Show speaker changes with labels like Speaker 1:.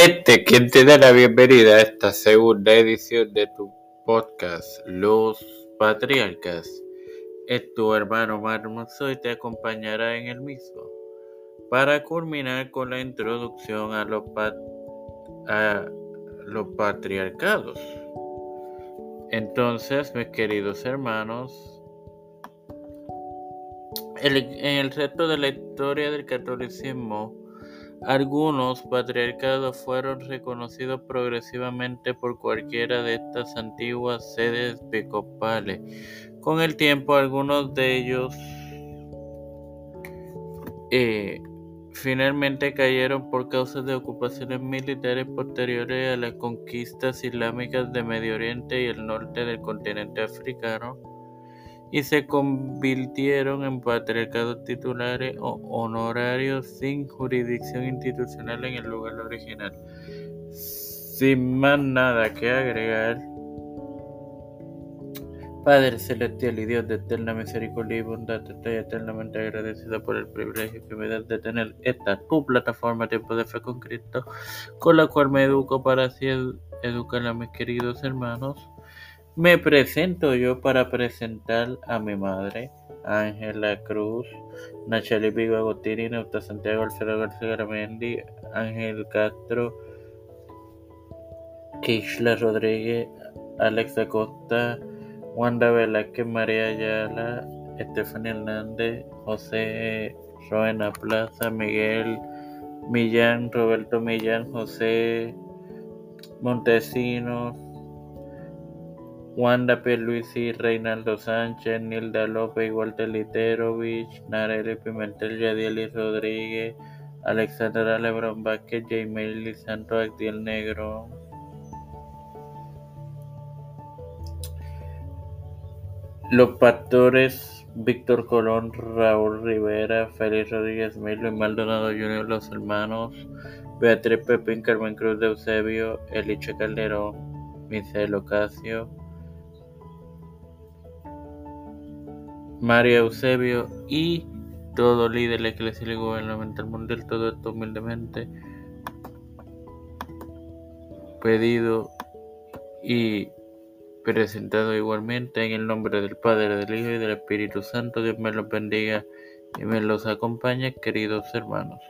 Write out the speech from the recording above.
Speaker 1: Este, quien te da la bienvenida a esta segunda edición de tu podcast, Los Patriarcas, es tu hermano Marmoso y te acompañará en el mismo. Para culminar con la introducción a los, a los patriarcados. Entonces, mis queridos hermanos, en el resto de la historia del catolicismo, algunos patriarcados fueron reconocidos progresivamente por cualquiera de estas antiguas sedes episcopales. Con el tiempo, algunos de ellos eh, finalmente cayeron por causa de ocupaciones militares posteriores a las conquistas islámicas de Medio Oriente y el norte del continente africano y se convirtieron en patriarcados titulares o honorarios sin jurisdicción institucional en el lugar original. Sin más nada que agregar, Padre celestial y Dios de eterna misericordia y bondad, estoy eternamente agradecido por el privilegio que me das de tener esta tu plataforma Tiempo de Fe con Cristo, con la cual me educo para así educar a mis queridos hermanos me presento yo para presentar a mi madre, Ángela Cruz, Nacheli Vigo Agostini, Neuta Santiago Alfredo García Garamendi, Ángel Castro, Kishla Rodríguez, Alexa Costa, Wanda Velázquez, María Ayala, Estefania Hernández, José Roena Plaza, Miguel Millán, Roberto Millán, José Montesinos, Wanda Pierluisi, Reinaldo Sánchez, Nilda López, Walter Literovich, Nareli Pimentel, Yadieli Rodríguez, Alexandra Lebron Vázquez, Jaime Santo Actiel Negro. Los pastores Víctor Colón, Raúl Rivera, Félix Rodríguez Milo y Maldonado Jr., los hermanos Beatriz Pepín, Carmen Cruz de Eusebio, Eliche Calderón, Michel Ocasio, María Eusebio y todo líder eclesial y gubernamental mundial, todo esto humildemente pedido y presentado igualmente en el nombre del Padre, del Hijo y del Espíritu Santo. Dios me los bendiga y me los acompañe, queridos hermanos.